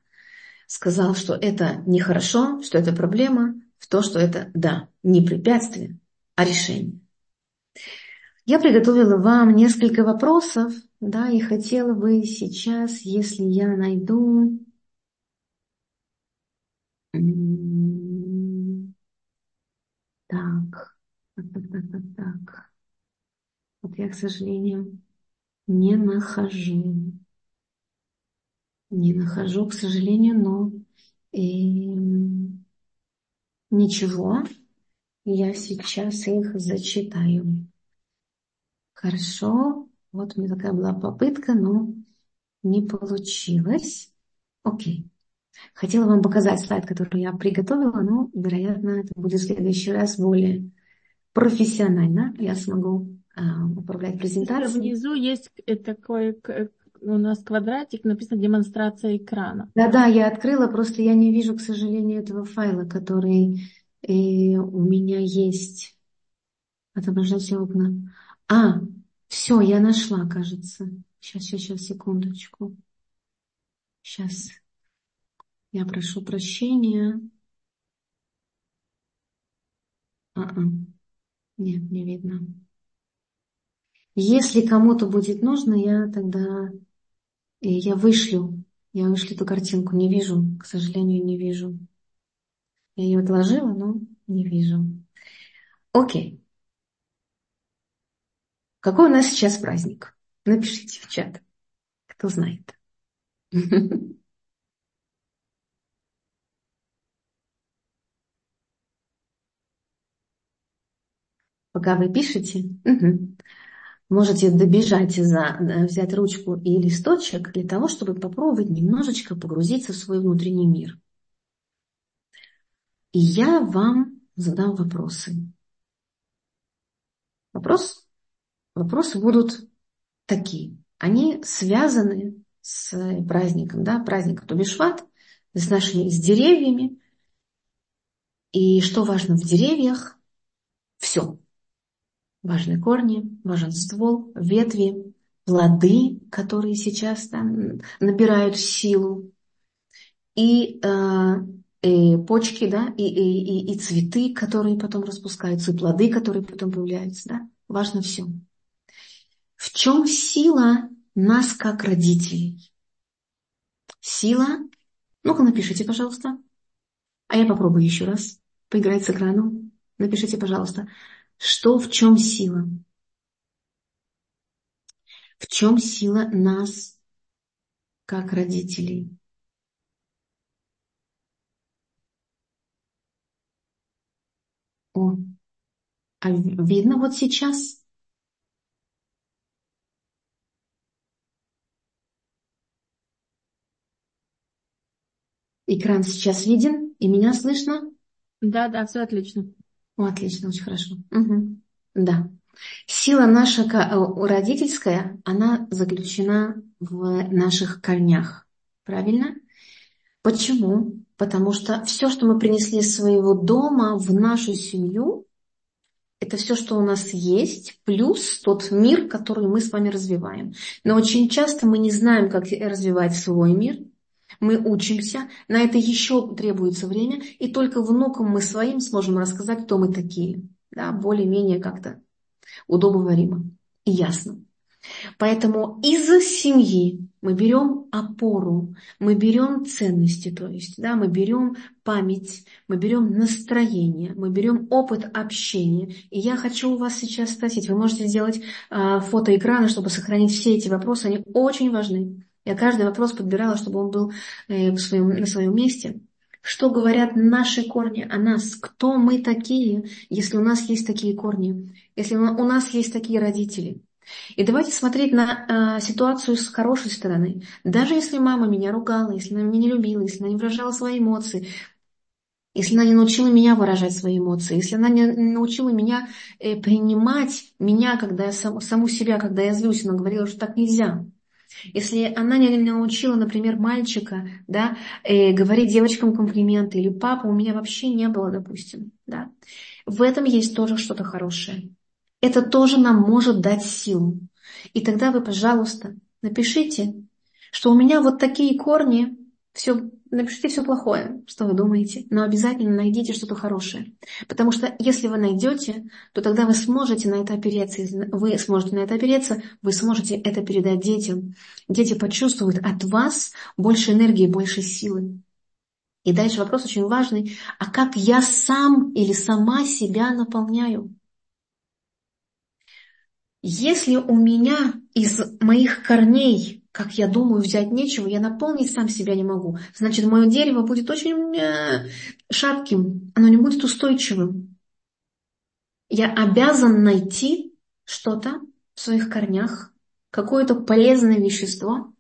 сказал, что это нехорошо, что это проблема, в то, что это, да, не препятствие, а решение. Я приготовила вам несколько вопросов, да, и хотела бы сейчас, если я найду... Так, так, так, так, так. Вот я, к сожалению, не нахожу. Не нахожу, к сожалению, но и... ничего. Я сейчас их зачитаю. Хорошо. Вот у меня такая была попытка, но не получилось. Окей. Хотела вам показать слайд, который я приготовила, но, вероятно, это будет в следующий раз более профессионально. Я смогу а, управлять презентацией. Внизу есть э, такой у нас квадратик, написано демонстрация экрана. Да-да, я открыла, просто я не вижу, к сожалению, этого файла, который э, у меня есть. Отображать окна. А, все, я нашла, кажется. Сейчас, сейчас, сейчас, секундочку. Сейчас. Я прошу прощения. А-а. Нет, не видно. Если кому-то будет нужно, я тогда я вышлю. Я вышлю эту картинку. Не вижу, к сожалению, не вижу. Я ее отложила, но не вижу. Окей. Какой у нас сейчас праздник? Напишите в чат, кто знает. <laughs> Пока вы пишете, можете добежать, за, взять ручку и листочек для того, чтобы попробовать немножечко погрузиться в свой внутренний мир. И я вам задам вопросы. Вопрос вопросы будут такие. Они связаны с праздником, да, праздником Тубишват, с нашими, с деревьями. И что важно в деревьях? Все. Важны корни, важен ствол, ветви, плоды, которые сейчас там набирают силу, и, э, и почки, да, и, и, и, и цветы, которые потом распускаются, и плоды, которые потом появляются, да. Важно все. В чем сила нас как родителей? Сила, ну-ка напишите, пожалуйста. А я попробую еще раз поиграть с экраном. Напишите, пожалуйста, что в чем сила? В чем сила нас как родителей? О, а видно вот сейчас? Экран сейчас виден, и меня слышно? Да, да, все отлично. О, отлично, очень хорошо. Угу. Да. Сила наша э, родительская, она заключена в наших корнях. Правильно? Почему? Потому что все, что мы принесли из своего дома в нашу семью, это все, что у нас есть, плюс тот мир, который мы с вами развиваем. Но очень часто мы не знаем, как развивать свой мир. Мы учимся, на это еще требуется время, и только внукам мы своим сможем рассказать, кто мы такие. Да, более-менее как-то удобоваримо и ясно. Поэтому из семьи мы берем опору, мы берем ценности, то есть да, мы берем память, мы берем настроение, мы берем опыт общения. И я хочу у вас сейчас спросить, вы можете сделать э, фото экрана, чтобы сохранить все эти вопросы, они очень важны. Я каждый вопрос подбирала, чтобы он был э, в своем, на своем месте. Что говорят наши корни о нас? Кто мы такие, если у нас есть такие корни? Если у нас есть такие родители? И давайте смотреть на э, ситуацию с хорошей стороны. Даже если мама меня ругала, если она меня не любила, если она не выражала свои эмоции, если она не научила меня выражать свои эмоции, если она не научила меня э, принимать меня, когда я сам, саму себя, когда я злюсь, она говорила, что так нельзя. Если она не научила, например, мальчика, да, э, говорить девочкам комплименты, или папа у меня вообще не было, допустим, да, в этом есть тоже что-то хорошее это тоже нам может дать силу. И тогда вы, пожалуйста, напишите, что у меня вот такие корни, все, напишите все плохое, что вы думаете, но обязательно найдите что-то хорошее. Потому что если вы найдете, то тогда вы сможете на это опереться. Вы сможете на это опереться, вы сможете это передать детям. Дети почувствуют от вас больше энергии, больше силы. И дальше вопрос очень важный. А как я сам или сама себя наполняю? Если у меня из моих корней, как я думаю, взять нечего, я наполнить сам себя не могу, значит, мое дерево будет очень э, шатким, оно не будет устойчивым. Я обязан найти что-то в своих корнях, какое-то полезное вещество,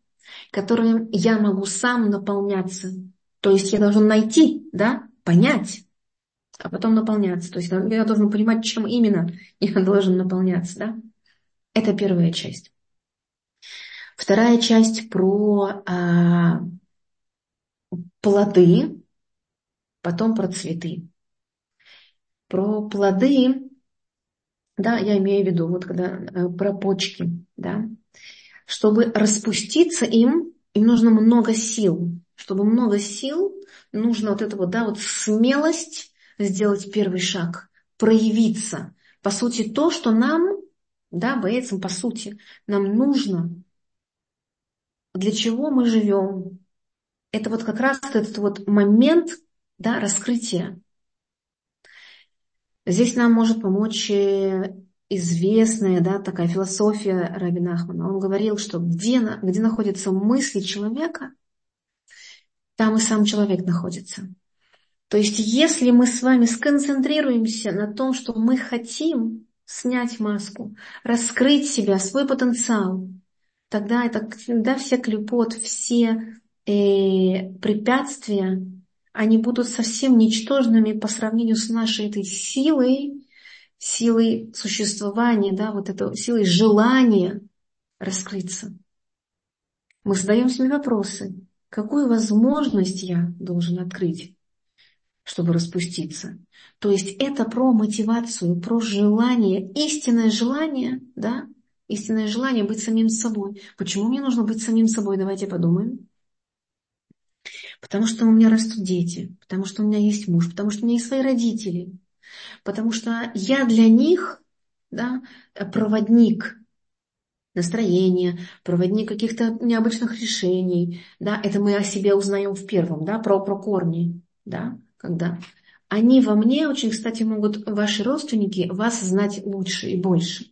которым я могу сам наполняться. То есть я должен найти, да, понять, а потом наполняться. То есть я должен понимать, чем именно я <laughs> должен наполняться, да. Это первая часть. Вторая часть про а, плоды, потом про цветы. Про плоды, да, я имею в виду, вот когда э, про почки, да, чтобы распуститься им, им нужно много сил. Чтобы много сил, нужно вот это вот, да, вот смелость сделать первый шаг, проявиться. По сути, то, что нам да, боецам, по сути, нам нужно, для чего мы живем. Это вот как раз этот вот момент да, раскрытия. Здесь нам может помочь э, известная да, такая философия Рабина Ахмана. Он говорил, что где, где находятся мысли человека, там и сам человек находится. То есть если мы с вами сконцентрируемся на том, что мы хотим, снять маску, раскрыть себя, свой потенциал, тогда это да, все клепот, все э, препятствия, они будут совсем ничтожными по сравнению с нашей этой силой, силой существования, да, вот этой силой желания раскрыться. Мы задаем себе вопросы. Какую возможность я должен открыть? чтобы распуститься. То есть это про мотивацию, про желание, истинное желание, да, истинное желание быть самим собой. Почему мне нужно быть самим собой? Давайте подумаем. Потому что у меня растут дети, потому что у меня есть муж, потому что у меня есть свои родители, потому что я для них да, проводник настроения, проводник каких-то необычных решений. Да, это мы о себе узнаем в первом, да, про, про корни. Да когда они во мне очень, кстати, могут, ваши родственники, вас знать лучше и больше.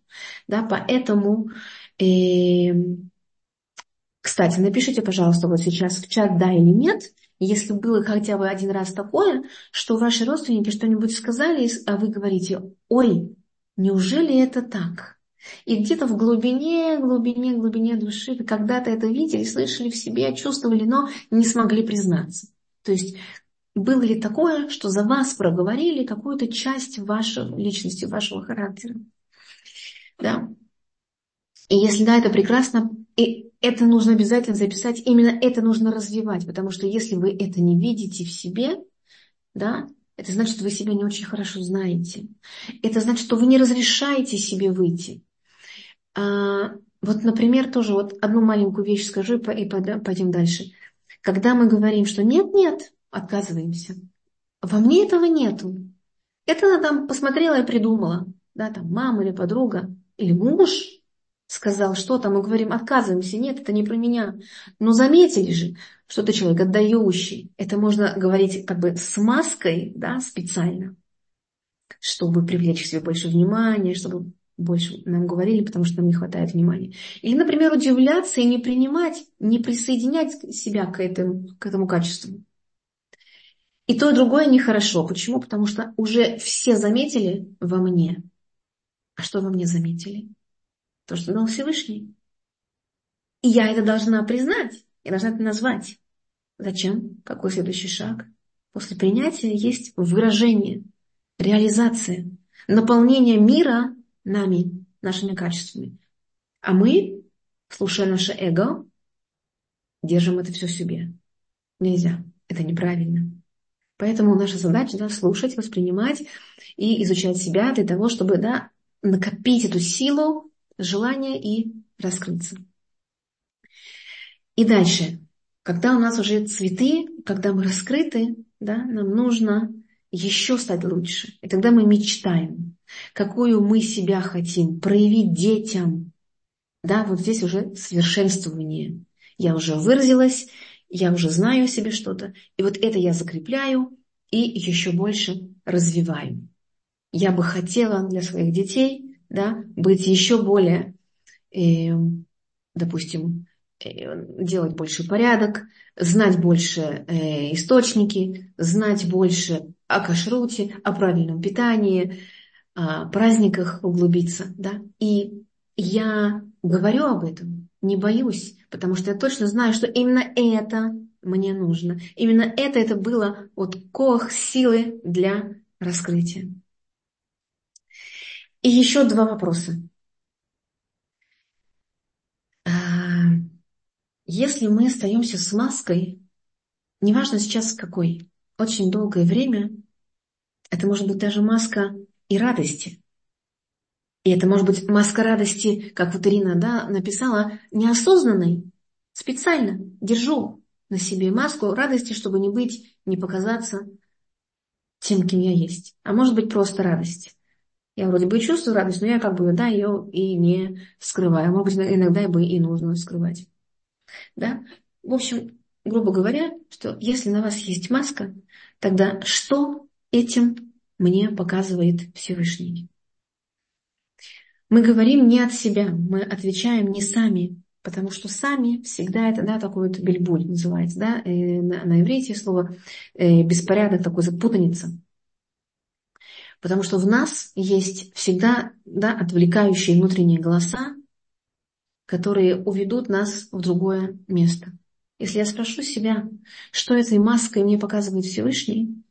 Да, поэтому, э, кстати, напишите, пожалуйста, вот сейчас в чат да или нет, если было хотя бы один раз такое, что ваши родственники что-нибудь сказали, а вы говорите, ой, неужели это так? И где-то в глубине, глубине, глубине души вы когда-то это видели, слышали в себе, чувствовали, но не смогли признаться. То есть было ли такое, что за вас проговорили какую-то часть вашей личности, вашего характера? Да. И если да, это прекрасно, и это нужно обязательно записать, именно это нужно развивать, потому что если вы это не видите в себе, да, это значит, что вы себя не очень хорошо знаете. Это значит, что вы не разрешаете себе выйти. А, вот, например, тоже вот одну маленькую вещь скажу и пойдем дальше. Когда мы говорим, что нет-нет, отказываемся. Во мне этого нету. Это она там посмотрела и придумала. Да, там мама или подруга, или муж сказал что-то, мы говорим, отказываемся, нет, это не про меня. Но заметили же, что ты человек отдающий. Это можно говорить как бы с маской, да, специально, чтобы привлечь к себе больше внимания, чтобы больше нам говорили, потому что нам не хватает внимания. Или, например, удивляться и не принимать, не присоединять себя к этому, к этому качеству. И то, и другое нехорошо. Почему? Потому что уже все заметили во мне. А что во мне заметили? То, что дал Всевышний. И я это должна признать. Я должна это назвать. Зачем? Какой следующий шаг? После принятия есть выражение, реализация, наполнение мира нами, нашими качествами. А мы, слушая наше эго, держим это все в себе. Нельзя. Это неправильно. Поэтому наша задача да, слушать, воспринимать и изучать себя для того, чтобы да, накопить эту силу желание и раскрыться. И дальше, когда у нас уже цветы, когда мы раскрыты, да, нам нужно еще стать лучше. И тогда мы мечтаем, какую мы себя хотим проявить детям. Да, вот здесь уже совершенствование. Я уже выразилась, я уже знаю о себе что-то, и вот это я закрепляю и еще больше развиваю. Я бы хотела для своих детей да, быть еще более, э, допустим, делать больше порядок, знать больше э, источники, знать больше о кашруте, о правильном питании, о праздниках углубиться. Да? И я говорю об этом, не боюсь, потому что я точно знаю, что именно это мне нужно. Именно это, это было вот кох силы для раскрытия. И еще два вопроса. А, если мы остаемся с маской, неважно сейчас какой, очень долгое время, это может быть даже маска и радости. И это может быть маска радости, как вот Ирина да, написала, неосознанной. Специально держу на себе маску радости, чтобы не быть, не показаться тем, кем я есть. А может быть просто радость. Я вроде бы чувствую радость, но я как бы, да, ее и не скрываю. Может быть, иногда бы и нужно скрывать. Да? В общем, грубо говоря, что если на вас есть маска, тогда что этим мне показывает Всевышний? Мы говорим не от себя, мы отвечаем не сами, потому что сами всегда это, да, такой вот бельбуль называется, да, э, на, на иврите слово э, беспорядок, такой запутаница. Потому что в нас есть всегда да, отвлекающие внутренние голоса, которые уведут нас в другое место. Если я спрошу себя, что этой маской мне показывает Всевышний,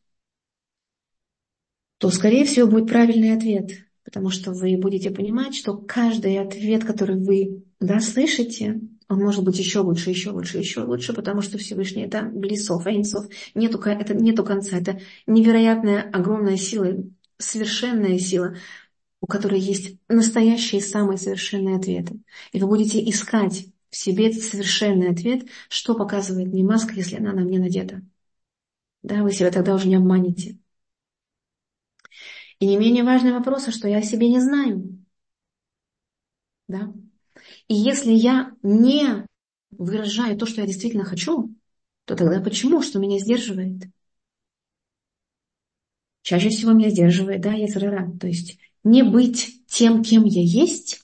то, скорее всего, будет правильный ответ, потому что вы будете понимать, что каждый ответ, который вы да, слышите, он может быть еще лучше, еще лучше, еще лучше, потому что Всевышний это близов, эйнсов, нету, это нету конца, это невероятная, огромная сила, совершенная сила, у которой есть настоящие самые совершенные ответы. И вы будете искать в себе этот совершенный ответ, что показывает мне маска, если она на мне надета. Да, вы себя тогда уже не обманете. И не менее важный вопрос, а что я о себе не знаю. Да? И если я не выражаю то, что я действительно хочу, то тогда почему, что меня сдерживает? чаще всего меня сдерживает, да, яцерара. То есть не быть тем, кем я есть,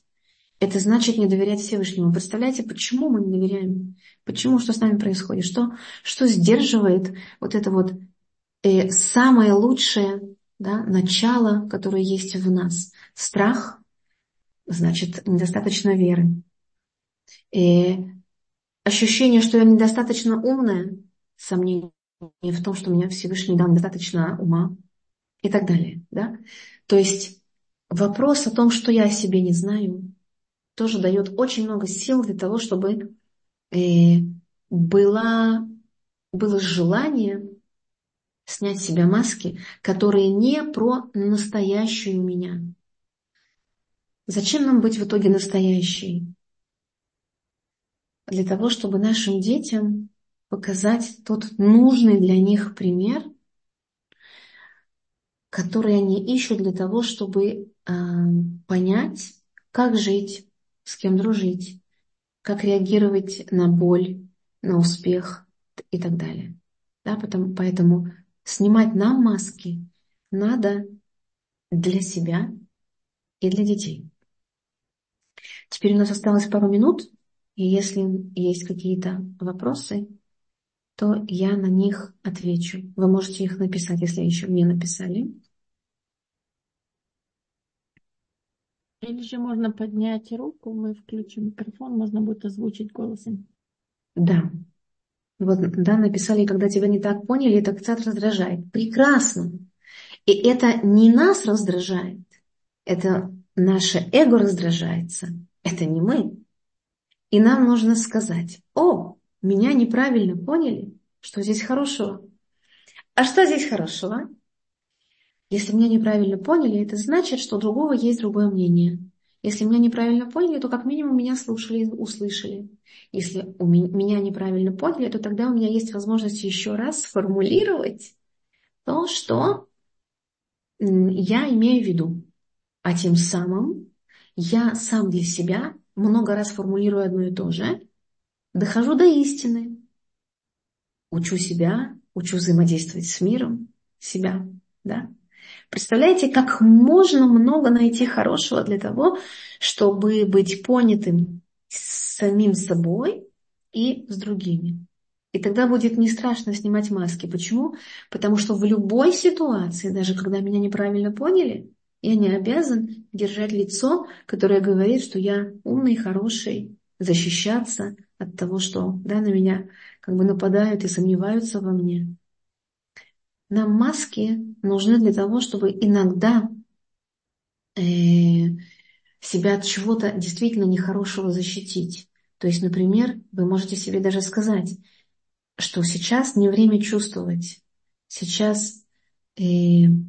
это значит не доверять Всевышнему. Представляете, почему мы не доверяем? Почему, что с нами происходит? Что, что сдерживает вот это вот э, самое лучшее да, начало, которое есть в нас? Страх, значит, недостаточно веры. И ощущение, что я недостаточно умная, сомнение в том, что меня Всевышний дал недостаточно ума, и так далее. Да? То есть вопрос о том, что я о себе не знаю, тоже дает очень много сил для того, чтобы э, было, было желание снять с себя маски, которые не про настоящую меня. Зачем нам быть в итоге настоящей? Для того, чтобы нашим детям показать тот нужный для них пример, который они ищут для того, чтобы э, понять, как жить, с кем дружить, как реагировать на боль, на успех и так далее. Да, потому, поэтому снимать нам маски надо для себя и для детей. Теперь у нас осталось пару минут, и если есть какие-то вопросы, то я на них отвечу. Вы можете их написать, если еще не написали. Или же можно поднять руку, мы включим микрофон, можно будет озвучить голосом. Да. Вот, да, написали, когда тебя не так поняли, это кстати раздражает. Прекрасно. И это не нас раздражает, это наше эго раздражается. Это не мы. И нам нужно сказать, о, меня неправильно поняли, что здесь хорошего. А что здесь хорошего? Если меня неправильно поняли, это значит, что у другого есть другое мнение. Если меня неправильно поняли, то как минимум меня слушали и услышали. Если у меня неправильно поняли, то тогда у меня есть возможность еще раз сформулировать то, что я имею в виду. А тем самым я сам для себя много раз формулирую одно и то же, дохожу до истины, учу себя, учу взаимодействовать с миром, себя, да. Представляете, как можно много найти хорошего для того, чтобы быть понятым самим собой и с другими. И тогда будет не страшно снимать маски. Почему? Потому что в любой ситуации, даже когда меня неправильно поняли, я не обязан держать лицо, которое говорит, что я умный, хороший, защищаться от того, что да, на меня как бы нападают и сомневаются во мне. Нам маски нужны для того, чтобы иногда э, себя от чего-то действительно нехорошего защитить. То есть, например, вы можете себе даже сказать, что сейчас не время чувствовать, сейчас э,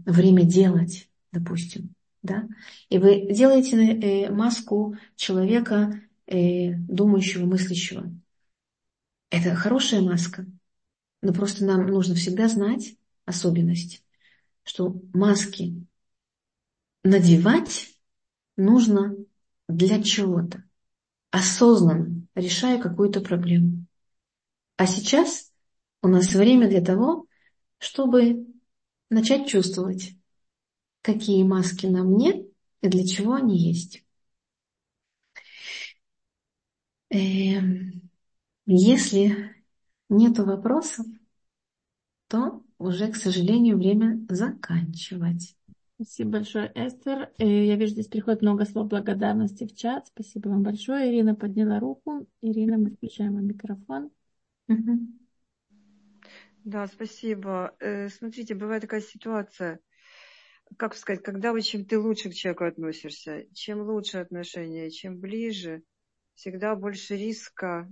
время делать, допустим. Да? И вы делаете э, маску человека, э, думающего, мыслящего. Это хорошая маска, но просто нам нужно всегда знать, особенность, что маски надевать нужно для чего-то, осознанно решая какую-то проблему. А сейчас у нас время для того, чтобы начать чувствовать, какие маски на мне и для чего они есть. Эм, если нет вопросов, то уже, к сожалению, время заканчивать. Спасибо большое, Эстер. Э, я вижу, здесь приходит много слов благодарности в чат. Спасибо вам большое. Ирина подняла руку. Ирина, мы включаем микрофон. Да, спасибо. Э, смотрите, бывает такая ситуация, как сказать, когда чем ты лучше к человеку относишься, чем лучше отношения, чем ближе, всегда больше риска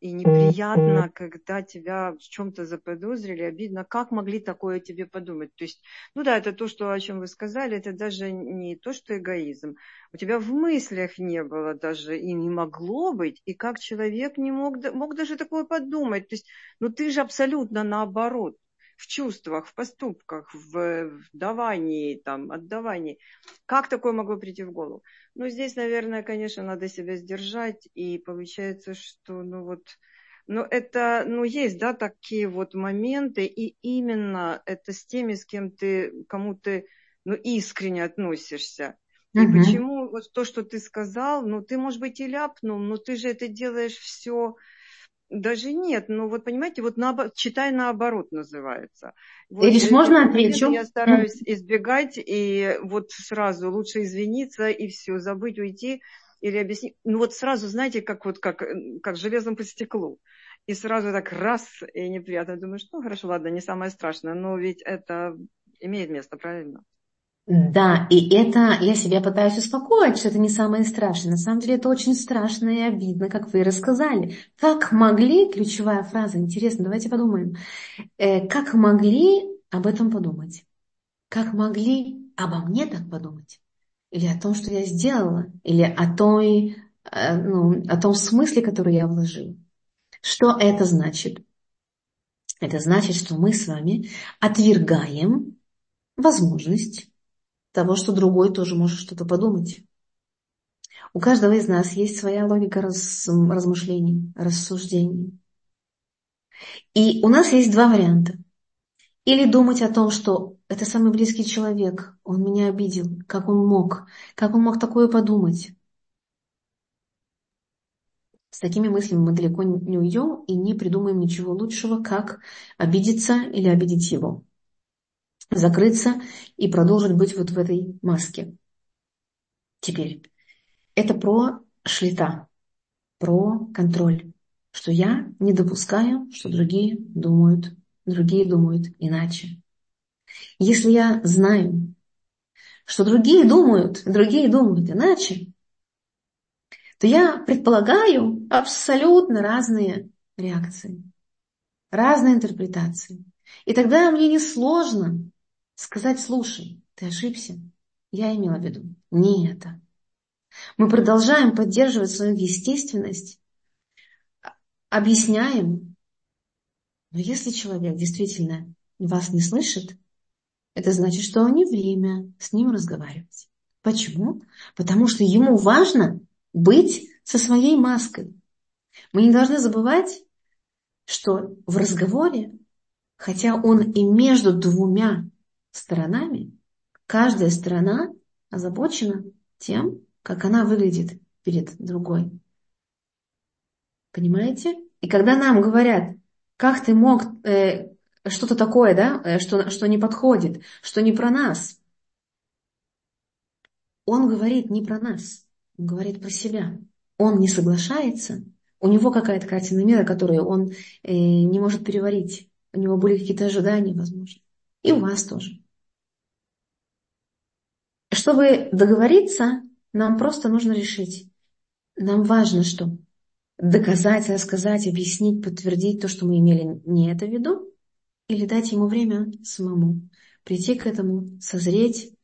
и неприятно, когда тебя в чем-то заподозрили, обидно, как могли такое тебе подумать. То есть, ну да, это то, что, о чем вы сказали, это даже не то, что эгоизм. У тебя в мыслях не было даже и не могло быть, и как человек не мог, мог даже такое подумать. То есть, ну ты же абсолютно наоборот в чувствах, в поступках, в, в давании, там, отдавании. Как такое могло прийти в голову? Ну, здесь, наверное, конечно, надо себя сдержать, и получается, что, ну вот, ну это, ну есть, да, такие вот моменты, и именно это с теми, с кем ты, кому ты, ну, искренне относишься. И угу. почему вот то, что ты сказал, ну, ты, может быть, и ляпнул, но ты же это делаешь все даже нет, ну вот понимаете, вот на, читай наоборот называется. Вот, Ириш, можно отвечу? Я стараюсь избегать, и вот сразу лучше извиниться и все, забыть, уйти или объяснить. Ну вот сразу, знаете, как вот как, как железом по стеклу. И сразу так раз, и неприятно. Думаешь, ну хорошо, ладно, не самое страшное, но ведь это имеет место, правильно? Да, и это я себя пытаюсь успокоить, что это не самое страшное. На самом деле это очень страшно и обидно, как вы рассказали. Как могли, ключевая фраза, интересно, давайте подумаем, э, как могли об этом подумать? Как могли обо мне так подумать? Или о том, что я сделала? Или о, той, э, ну, о том смысле, который я вложила? Что это значит? Это значит, что мы с вами отвергаем возможность того, что другой тоже может что-то подумать. У каждого из нас есть своя логика раз, размышлений, рассуждений. И у нас есть два варианта. Или думать о том, что это самый близкий человек, он меня обидел, как он мог, как он мог такое подумать. С такими мыслями мы далеко не уйдем и не придумаем ничего лучшего, как обидеться или обидеть его закрыться и продолжить быть вот в этой маске. Теперь, это про шлита, про контроль, что я не допускаю, что другие думают, другие думают иначе. Если я знаю, что другие думают, другие думают иначе, то я предполагаю абсолютно разные реакции, разные интерпретации. И тогда мне несложно сказать, слушай, ты ошибся, я имела в виду не это. Мы продолжаем поддерживать свою естественность, объясняем. Но если человек действительно вас не слышит, это значит, что не время с ним разговаривать. Почему? Потому что ему важно быть со своей маской. Мы не должны забывать, что в разговоре, хотя он и между двумя сторонами, каждая сторона озабочена тем, как она выглядит перед другой. Понимаете? И когда нам говорят, как ты мог э, что-то такое, да, э, что, что не подходит, что не про нас, он говорит не про нас, он говорит про себя. Он не соглашается, у него какая-то картина мира, которую он э, не может переварить. У него были какие-то ожидания, возможно. И у вас тоже. Чтобы договориться, нам просто нужно решить. Нам важно что? Доказать, рассказать, объяснить, подтвердить то, что мы имели не это в виду, или дать ему время самому прийти к этому, созреть,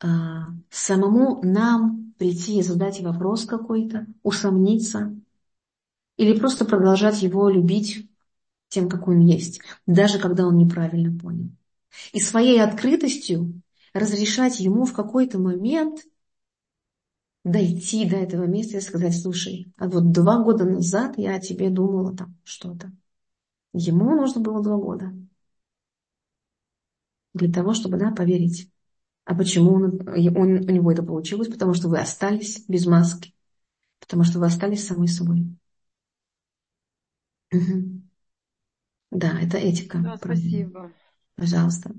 а, самому нам прийти и задать вопрос какой-то, усомниться, или просто продолжать его любить тем, какой он есть, даже когда он неправильно понял. И своей открытостью разрешать ему в какой-то момент дойти до этого места и сказать, слушай, а вот два года назад я о тебе думала там что-то. Ему нужно было два года для того, чтобы да, поверить. А почему он, он, у него это получилось? Потому что вы остались без маски. Потому что вы остались самой собой. Угу. Да, это этика. Да, спасибо. Пожалуйста.